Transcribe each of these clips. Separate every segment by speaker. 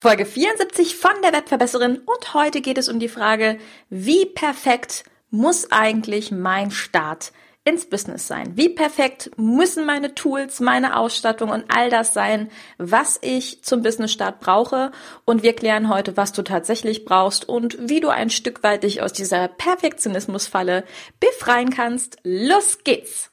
Speaker 1: Folge 74 von der Webverbesserin und heute geht es um die Frage, wie perfekt muss eigentlich mein Start ins Business sein? Wie perfekt müssen meine Tools, meine Ausstattung und all das sein, was ich zum Businessstart brauche? Und wir klären heute, was du tatsächlich brauchst und wie du ein Stück weit dich aus dieser Perfektionismusfalle befreien kannst. Los geht's!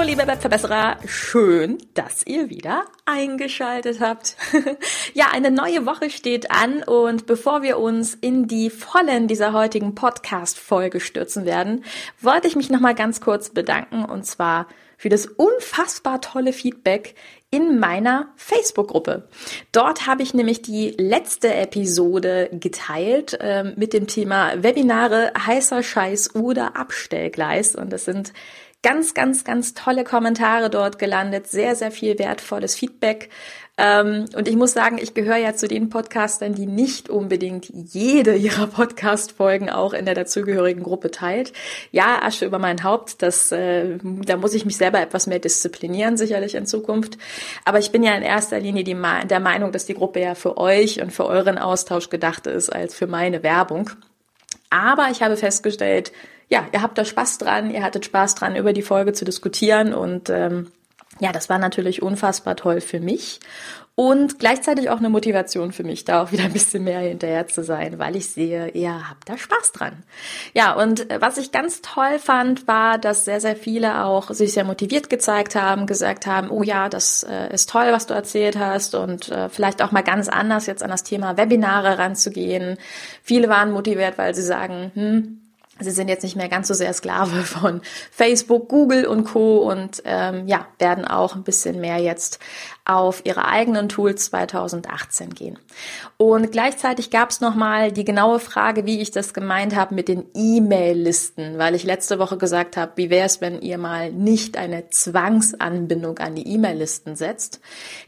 Speaker 1: Hallo, liebe Webverbesserer. Schön, dass ihr wieder eingeschaltet habt. ja, eine neue Woche steht an und bevor wir uns in die Vollen dieser heutigen Podcast-Folge stürzen werden, wollte ich mich nochmal ganz kurz bedanken und zwar für das unfassbar tolle Feedback in meiner Facebook-Gruppe. Dort habe ich nämlich die letzte Episode geteilt äh, mit dem Thema Webinare heißer Scheiß oder Abstellgleis und das sind ganz, ganz, ganz tolle Kommentare dort gelandet, sehr, sehr viel wertvolles Feedback. Ähm, und ich muss sagen, ich gehöre ja zu den Podcastern, die nicht unbedingt jede ihrer Podcast-Folgen auch in der dazugehörigen Gruppe teilt. Ja, Asche über mein Haupt, das, äh, da muss ich mich selber etwas mehr disziplinieren, sicherlich in Zukunft. Aber ich bin ja in erster Linie die, der Meinung, dass die Gruppe ja für euch und für euren Austausch gedacht ist, als für meine Werbung. Aber ich habe festgestellt, ja, ihr habt da Spaß dran, ihr hattet Spaß dran, über die Folge zu diskutieren und ähm, ja, das war natürlich unfassbar toll für mich und gleichzeitig auch eine Motivation für mich, da auch wieder ein bisschen mehr hinterher zu sein, weil ich sehe, ihr habt da Spaß dran. Ja, und äh, was ich ganz toll fand, war, dass sehr, sehr viele auch sich sehr motiviert gezeigt haben, gesagt haben, oh ja, das äh, ist toll, was du erzählt hast und äh, vielleicht auch mal ganz anders jetzt an das Thema Webinare ranzugehen. Viele waren motiviert, weil sie sagen, hm, Sie sind jetzt nicht mehr ganz so sehr Sklave von Facebook, Google und Co. und ähm, ja, werden auch ein bisschen mehr jetzt auf ihre eigenen Tools 2018 gehen. Und gleichzeitig gab es nochmal die genaue Frage, wie ich das gemeint habe mit den E-Mail-Listen, weil ich letzte Woche gesagt habe, wie wäre es, wenn ihr mal nicht eine Zwangsanbindung an die E-Mail-Listen setzt.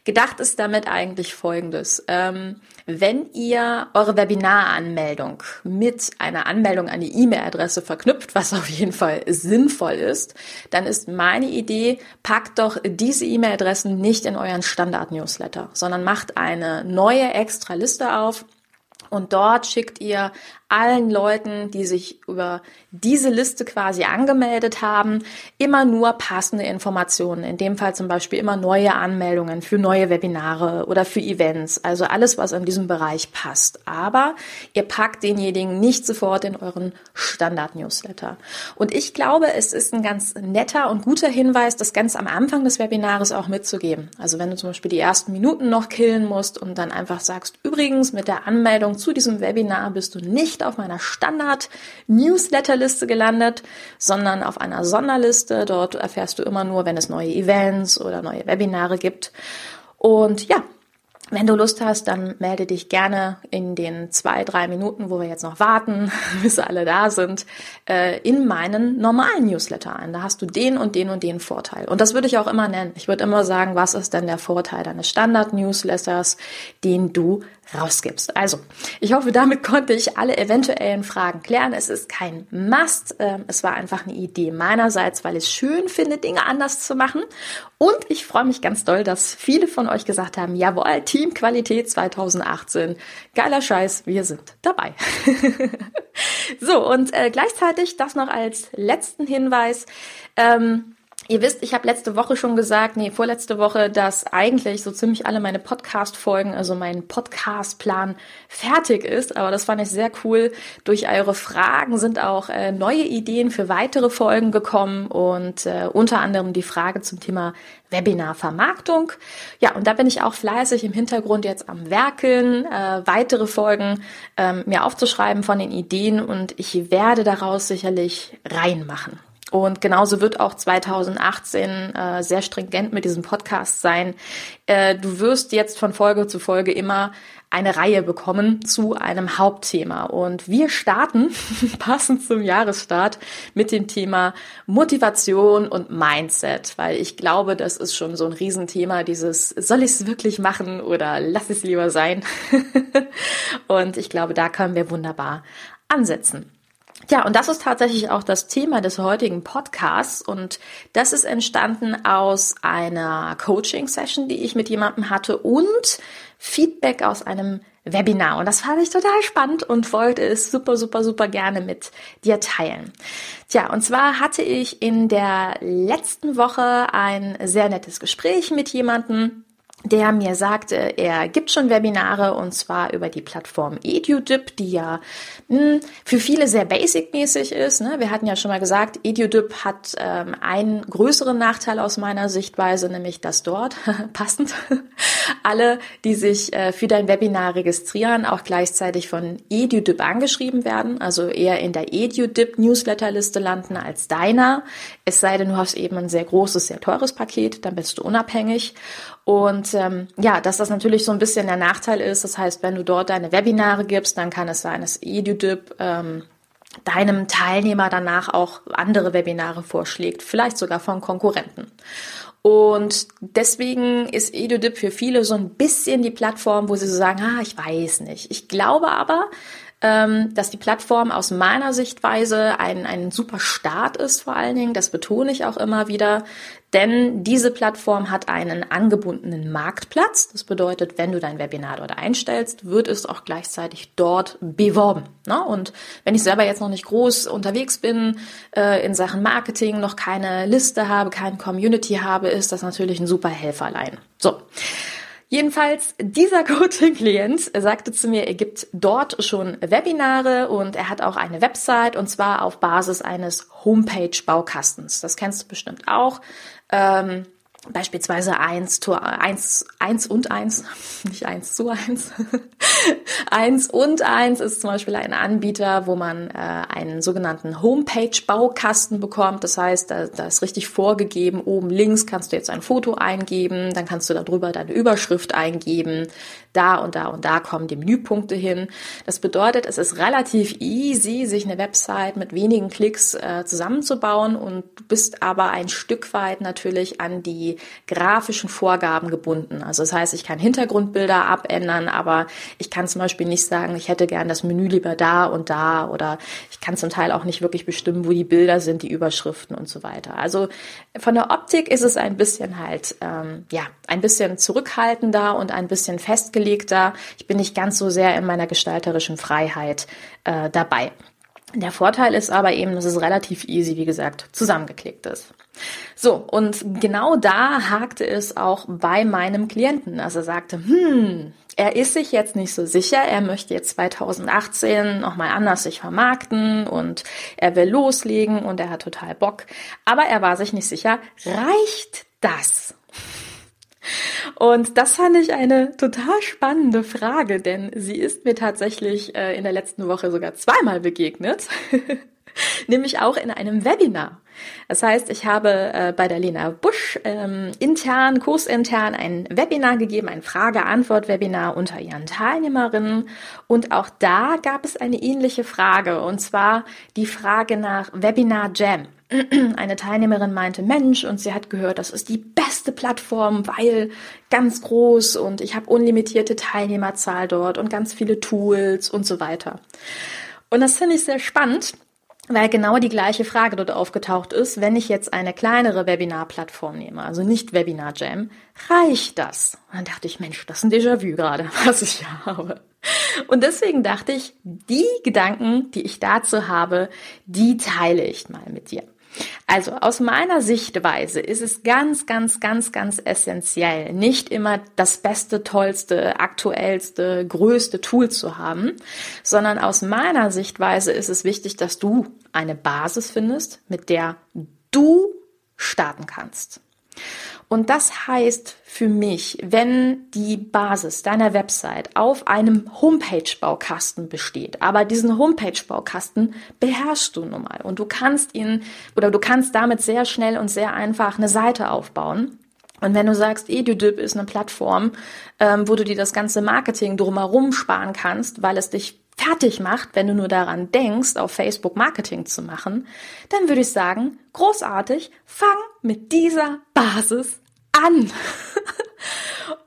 Speaker 1: Gedacht ist damit eigentlich Folgendes. Ähm, wenn ihr eure Webinaranmeldung mit einer Anmeldung an die E-Mail-Adresse verknüpft, was auf jeden Fall sinnvoll ist, dann ist meine Idee, packt doch diese E-Mail-Adressen nicht in euren Standard-Newsletter, sondern macht eine neue extra Liste auf und dort schickt ihr allen Leuten, die sich über diese Liste quasi angemeldet haben, immer nur passende Informationen. In dem Fall zum Beispiel immer neue Anmeldungen für neue Webinare oder für Events. Also alles, was in diesem Bereich passt. Aber ihr packt denjenigen nicht sofort in euren Standard-Newsletter. Und ich glaube, es ist ein ganz netter und guter Hinweis, das ganz am Anfang des Webinars auch mitzugeben. Also wenn du zum Beispiel die ersten Minuten noch killen musst und dann einfach sagst, übrigens mit der Anmeldung zu diesem Webinar bist du nicht auf meiner Standard-Newsletter-Liste gelandet, sondern auf einer Sonderliste. Dort erfährst du immer nur, wenn es neue Events oder neue Webinare gibt. Und ja, wenn du Lust hast, dann melde dich gerne in den zwei, drei Minuten, wo wir jetzt noch warten, bis alle da sind, äh, in meinen normalen Newsletter ein. Da hast du den und den und den Vorteil. Und das würde ich auch immer nennen. Ich würde immer sagen, was ist denn der Vorteil deines Standard-Newsletters, den du rausgibst. Also, ich hoffe, damit konnte ich alle eventuellen Fragen klären. Es ist kein Must. Ähm, es war einfach eine Idee meinerseits, weil ich es schön finde, Dinge anders zu machen. Und ich freue mich ganz doll, dass viele von euch gesagt haben, jawohl, Teamqualität 2018. Geiler Scheiß, wir sind dabei. so, und äh, gleichzeitig das noch als letzten Hinweis. Ähm, Ihr wisst, ich habe letzte Woche schon gesagt, nee, vorletzte Woche, dass eigentlich so ziemlich alle meine Podcast-Folgen, also mein Podcast-Plan fertig ist. Aber das fand ich sehr cool. Durch eure Fragen sind auch äh, neue Ideen für weitere Folgen gekommen und äh, unter anderem die Frage zum Thema Webinar-Vermarktung. Ja, und da bin ich auch fleißig im Hintergrund jetzt am Werkeln, äh, weitere Folgen ähm, mir aufzuschreiben von den Ideen und ich werde daraus sicherlich reinmachen. Und genauso wird auch 2018 äh, sehr stringent mit diesem Podcast sein. Äh, du wirst jetzt von Folge zu Folge immer eine Reihe bekommen zu einem Hauptthema. Und wir starten passend zum Jahresstart mit dem Thema Motivation und Mindset, weil ich glaube, das ist schon so ein Riesenthema, dieses soll ich es wirklich machen oder lass es lieber sein. und ich glaube, da können wir wunderbar ansetzen. Ja, und das ist tatsächlich auch das Thema des heutigen Podcasts und das ist entstanden aus einer Coaching-Session, die ich mit jemandem hatte und Feedback aus einem Webinar. Und das fand ich total spannend und wollte es super, super, super gerne mit dir teilen. Tja, und zwar hatte ich in der letzten Woche ein sehr nettes Gespräch mit jemandem, der mir sagte, er gibt schon Webinare und zwar über die Plattform EduDip, die ja mh, hm, für viele sehr basic-mäßig ist. Ne? Wir hatten ja schon mal gesagt, EduDip hat ähm, einen größeren Nachteil aus meiner Sichtweise, nämlich dass dort passend alle, die sich äh, für dein Webinar registrieren, auch gleichzeitig von EduDip angeschrieben werden, also eher in der EduDip Newsletterliste landen als deiner. Es sei denn, du hast eben ein sehr großes, sehr teures Paket, dann bist du unabhängig. Und ähm, ja, dass das natürlich so ein bisschen der Nachteil ist. Das heißt, wenn du dort deine Webinare gibst, dann kann es sein, dass EduDip ähm, deinem Teilnehmer danach auch andere Webinare vorschlägt, vielleicht sogar von Konkurrenten. Und deswegen ist EduDip für viele so ein bisschen die Plattform, wo sie so sagen, ah, ich weiß nicht. Ich glaube aber, ähm, dass die Plattform aus meiner Sichtweise ein, ein super Start ist vor allen Dingen. Das betone ich auch immer wieder. Denn diese Plattform hat einen angebundenen Marktplatz. Das bedeutet, wenn du dein Webinar dort einstellst, wird es auch gleichzeitig dort beworben. Ne? Und wenn ich selber jetzt noch nicht groß unterwegs bin äh, in Sachen Marketing, noch keine Liste habe, keine Community habe, ist das natürlich ein super Helferlein. So. Jedenfalls, dieser Coaching-Klient sagte zu mir, er gibt dort schon Webinare und er hat auch eine Website und zwar auf Basis eines Homepage-Baukastens. Das kennst du bestimmt auch. Ähm, beispielsweise eins zu eins, eins und eins, nicht eins zu eins. eins und eins ist zum Beispiel ein Anbieter, wo man äh, einen sogenannten Homepage-Baukasten bekommt. Das heißt, da, da ist richtig vorgegeben, oben links kannst du jetzt ein Foto eingeben, dann kannst du darüber deine Überschrift eingeben, da und da und da kommen die Menüpunkte hin. Das bedeutet, es ist relativ easy, sich eine Website mit wenigen Klicks äh, zusammenzubauen und du bist aber ein Stück weit natürlich an die grafischen Vorgaben gebunden. Also das heißt, ich kann Hintergrundbilder abändern, aber ich kann zum Beispiel nicht sagen, ich hätte gern das Menü lieber da und da oder ich kann zum Teil auch nicht wirklich bestimmen, wo die Bilder sind, die Überschriften und so weiter. Also von der Optik ist es ein bisschen halt, ähm, ja, ein bisschen zurückhaltender und ein bisschen festgelegt festgelegter. Ich bin nicht ganz so sehr in meiner gestalterischen Freiheit äh, dabei. Der Vorteil ist aber eben, dass es relativ easy, wie gesagt, zusammengeklickt ist. So, und genau da hakte es auch bei meinem Klienten. Also er sagte, hm, er ist sich jetzt nicht so sicher, er möchte jetzt 2018 nochmal anders sich vermarkten und er will loslegen und er hat total Bock. Aber er war sich nicht sicher, reicht das? Und das fand ich eine total spannende Frage, denn sie ist mir tatsächlich äh, in der letzten Woche sogar zweimal begegnet, nämlich auch in einem Webinar. Das heißt, ich habe äh, bei der Lena Busch ähm, intern, kursintern ein Webinar gegeben, ein Frage-Antwort-Webinar unter ihren Teilnehmerinnen. Und auch da gab es eine ähnliche Frage, und zwar die Frage nach Webinar Jam. Eine Teilnehmerin meinte, Mensch, und sie hat gehört, das ist die beste Plattform, weil ganz groß und ich habe unlimitierte Teilnehmerzahl dort und ganz viele Tools und so weiter. Und das finde ich sehr spannend, weil genau die gleiche Frage dort aufgetaucht ist, wenn ich jetzt eine kleinere Webinar-Plattform nehme, also nicht Webinar Jam, reicht das? Und dann dachte ich, Mensch, das ist ein Déjà-vu gerade, was ich hier habe. Und deswegen dachte ich, die Gedanken, die ich dazu habe, die teile ich mal mit dir. Also aus meiner Sichtweise ist es ganz, ganz, ganz, ganz essentiell, nicht immer das beste, tollste, aktuellste, größte Tool zu haben, sondern aus meiner Sichtweise ist es wichtig, dass du eine Basis findest, mit der du starten kannst. Und das heißt für mich, wenn die Basis deiner Website auf einem Homepage-Baukasten besteht, aber diesen Homepage-Baukasten beherrschst du nun mal und du kannst ihn oder du kannst damit sehr schnell und sehr einfach eine Seite aufbauen. Und wenn du sagst, EduDip ist eine Plattform, ähm, wo du dir das ganze Marketing drumherum sparen kannst, weil es dich fertig macht, wenn du nur daran denkst, auf Facebook Marketing zu machen, dann würde ich sagen, großartig, fang mit dieser Basis an.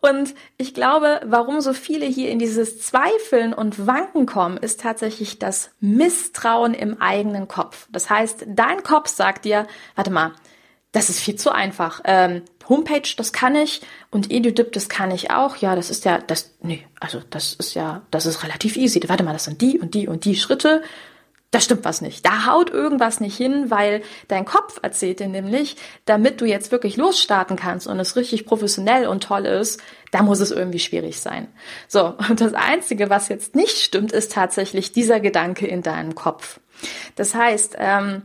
Speaker 1: Und ich glaube, warum so viele hier in dieses Zweifeln und Wanken kommen, ist tatsächlich das Misstrauen im eigenen Kopf. Das heißt, dein Kopf sagt dir, warte mal, das ist viel zu einfach. Ähm, Homepage, das kann ich und EduDip, das kann ich auch. Ja, das ist ja, das, nee, also das ist ja, das ist relativ easy. Warte mal, das sind die und die und die Schritte da stimmt was nicht. Da haut irgendwas nicht hin, weil dein Kopf erzählt dir nämlich, damit du jetzt wirklich losstarten kannst und es richtig professionell und toll ist, da muss es irgendwie schwierig sein. So, und das Einzige, was jetzt nicht stimmt, ist tatsächlich dieser Gedanke in deinem Kopf. Das heißt, ähm,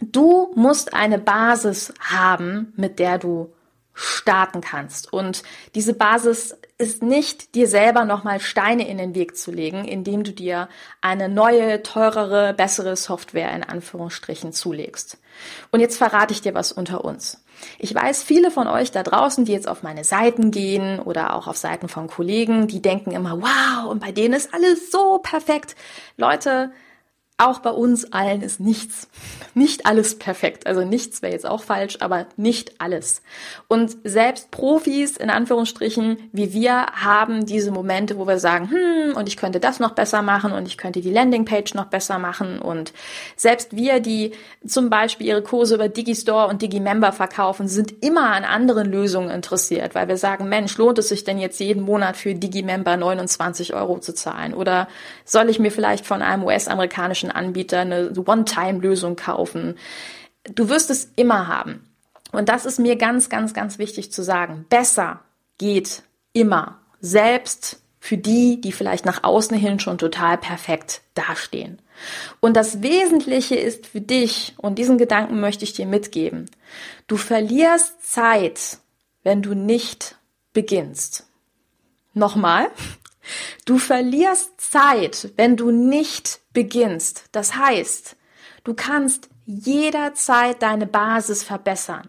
Speaker 1: du musst eine Basis haben, mit der du starten kannst. Und diese Basis ist nicht, dir selber nochmal Steine in den Weg zu legen, indem du dir eine neue, teurere, bessere Software in Anführungsstrichen zulegst. Und jetzt verrate ich dir was unter uns. Ich weiß, viele von euch da draußen, die jetzt auf meine Seiten gehen oder auch auf Seiten von Kollegen, die denken immer, wow, und bei denen ist alles so perfekt. Leute, auch bei uns allen ist nichts, nicht alles perfekt. Also nichts wäre jetzt auch falsch, aber nicht alles. Und selbst Profis, in Anführungsstrichen, wie wir, haben diese Momente, wo wir sagen, hm, und ich könnte das noch besser machen und ich könnte die Landingpage noch besser machen. Und selbst wir, die zum Beispiel ihre Kurse über Digistore und Digimember verkaufen, sind immer an anderen Lösungen interessiert, weil wir sagen, Mensch, lohnt es sich denn jetzt jeden Monat für Digimember 29 Euro zu zahlen? Oder soll ich mir vielleicht von einem US-amerikanischen Anbieter eine One-Time-Lösung kaufen. Du wirst es immer haben. Und das ist mir ganz, ganz, ganz wichtig zu sagen. Besser geht immer. Selbst für die, die vielleicht nach außen hin schon total perfekt dastehen. Und das Wesentliche ist für dich, und diesen Gedanken möchte ich dir mitgeben, du verlierst Zeit, wenn du nicht beginnst. Nochmal, Du verlierst Zeit, wenn du nicht beginnst. Das heißt, du kannst jederzeit deine Basis verbessern.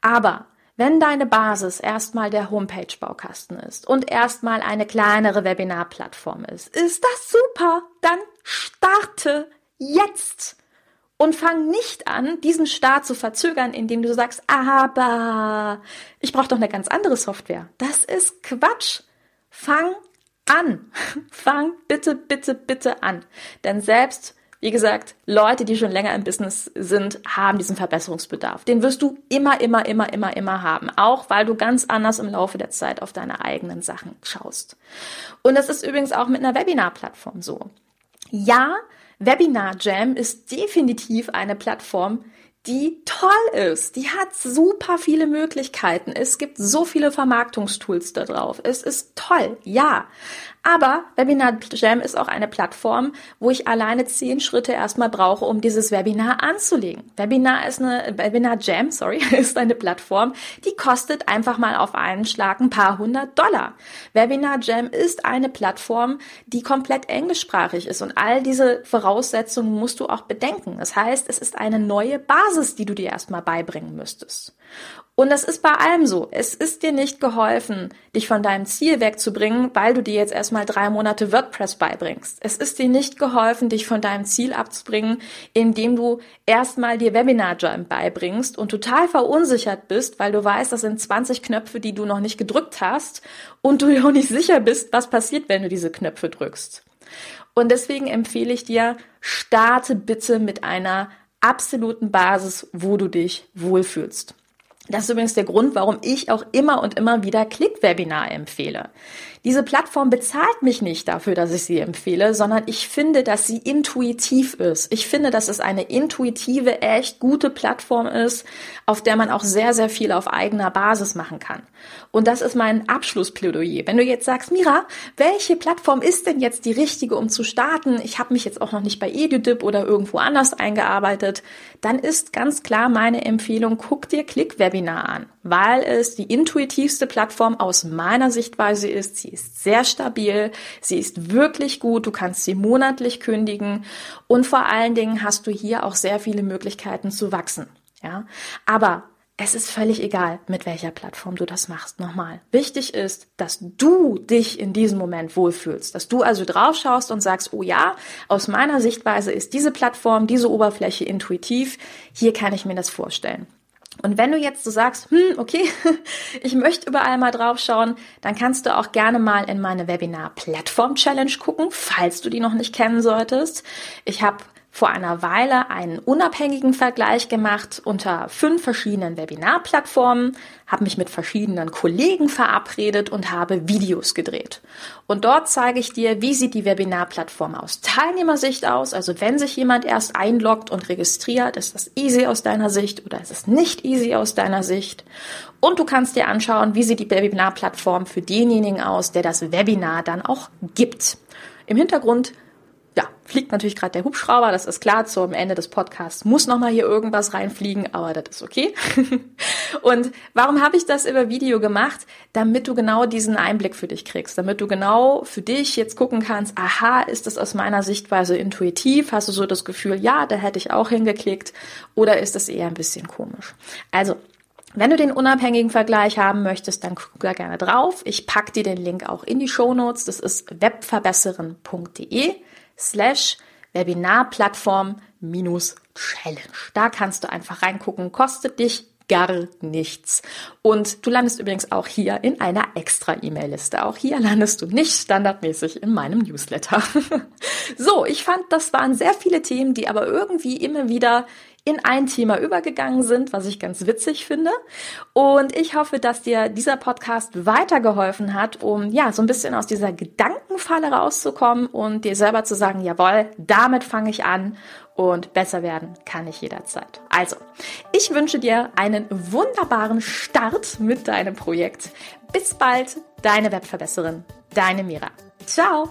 Speaker 1: Aber wenn deine Basis erstmal der Homepage-Baukasten ist und erstmal eine kleinere Webinarplattform ist, ist das super. Dann starte jetzt und fang nicht an, diesen Start zu verzögern, indem du sagst, aber ich brauche doch eine ganz andere Software. Das ist Quatsch. Fang an. Fang bitte, bitte, bitte an. Denn selbst, wie gesagt, Leute, die schon länger im Business sind, haben diesen Verbesserungsbedarf. Den wirst du immer, immer, immer, immer, immer haben. Auch weil du ganz anders im Laufe der Zeit auf deine eigenen Sachen schaust. Und das ist übrigens auch mit einer Webinar-Plattform so. Ja, Webinar Jam ist definitiv eine Plattform, die toll ist. Die hat super viele Möglichkeiten. Es gibt so viele Vermarktungstools da drauf. Es ist toll, ja. Aber Webinar Jam ist auch eine Plattform, wo ich alleine zehn Schritte erstmal brauche, um dieses Webinar anzulegen. Webinar ist eine, Webinar Jam, sorry, ist eine Plattform, die kostet einfach mal auf einen Schlag ein paar hundert Dollar. Webinar Jam ist eine Plattform, die komplett englischsprachig ist und all diese Voraussetzungen musst du auch bedenken. Das heißt, es ist eine neue Basis, die du dir erstmal beibringen müsstest. Und das ist bei allem so. Es ist dir nicht geholfen, dich von deinem Ziel wegzubringen, weil du dir jetzt erstmal drei Monate WordPress beibringst. Es ist dir nicht geholfen, dich von deinem Ziel abzubringen, indem du erstmal dir Webinar Jam beibringst und total verunsichert bist, weil du weißt, das sind 20 Knöpfe, die du noch nicht gedrückt hast und du dir auch nicht sicher bist, was passiert, wenn du diese Knöpfe drückst. Und deswegen empfehle ich dir, starte bitte mit einer absoluten Basis, wo du dich wohlfühlst. Das ist übrigens der Grund, warum ich auch immer und immer wieder Click-Webinar empfehle. Diese Plattform bezahlt mich nicht dafür, dass ich sie empfehle, sondern ich finde, dass sie intuitiv ist. Ich finde, dass es eine intuitive, echt gute Plattform ist, auf der man auch sehr, sehr viel auf eigener Basis machen kann. Und das ist mein Abschlussplädoyer. Wenn du jetzt sagst, Mira, welche Plattform ist denn jetzt die richtige, um zu starten? Ich habe mich jetzt auch noch nicht bei EduDip oder irgendwo anders eingearbeitet. Dann ist ganz klar meine Empfehlung, guck dir Click-Webinar Webinar an, weil es die intuitivste Plattform aus meiner Sichtweise ist. Sie ist sehr stabil, sie ist wirklich gut, du kannst sie monatlich kündigen und vor allen Dingen hast du hier auch sehr viele Möglichkeiten zu wachsen. Ja, aber es ist völlig egal, mit welcher Plattform du das machst. Nochmal. Wichtig ist, dass du dich in diesem Moment wohlfühlst, dass du also drauf schaust und sagst, oh ja, aus meiner Sichtweise ist diese Plattform, diese Oberfläche intuitiv. Hier kann ich mir das vorstellen. Und wenn du jetzt so sagst, hm, okay, ich möchte überall mal drauf schauen, dann kannst du auch gerne mal in meine Webinar Plattform Challenge gucken, falls du die noch nicht kennen solltest. Ich habe vor einer Weile einen unabhängigen Vergleich gemacht unter fünf verschiedenen Webinarplattformen, habe mich mit verschiedenen Kollegen verabredet und habe Videos gedreht. Und dort zeige ich dir, wie sieht die Webinarplattform aus Teilnehmersicht aus. Also wenn sich jemand erst einloggt und registriert, ist das easy aus deiner Sicht oder ist es nicht easy aus deiner Sicht? Und du kannst dir anschauen, wie sieht die Webinarplattform für denjenigen aus, der das Webinar dann auch gibt. Im Hintergrund ja, fliegt natürlich gerade der Hubschrauber, das ist klar, zum Ende des Podcasts muss nochmal hier irgendwas reinfliegen, aber das ist okay. und warum habe ich das über Video gemacht? Damit du genau diesen Einblick für dich kriegst, damit du genau für dich jetzt gucken kannst, aha, ist das aus meiner Sichtweise intuitiv? Hast du so das Gefühl, ja, da hätte ich auch hingeklickt oder ist das eher ein bisschen komisch? Also, wenn du den unabhängigen Vergleich haben möchtest, dann guck da gerne drauf. Ich pack dir den Link auch in die Show Notes. Das ist webverbesseren.de slash Webinarplattform minus Challenge. Da kannst du einfach reingucken, kostet dich gar nichts. Und du landest übrigens auch hier in einer extra E-Mail-Liste. Auch hier landest du nicht standardmäßig in meinem Newsletter. so, ich fand, das waren sehr viele Themen, die aber irgendwie immer wieder in ein Thema übergegangen sind, was ich ganz witzig finde. Und ich hoffe, dass dir dieser Podcast weitergeholfen hat, um ja so ein bisschen aus dieser Gedankenfalle rauszukommen und dir selber zu sagen, jawohl, damit fange ich an und besser werden kann ich jederzeit. Also, ich wünsche dir einen wunderbaren Start mit deinem Projekt. Bis bald, deine Webverbesserin, deine Mira. Ciao!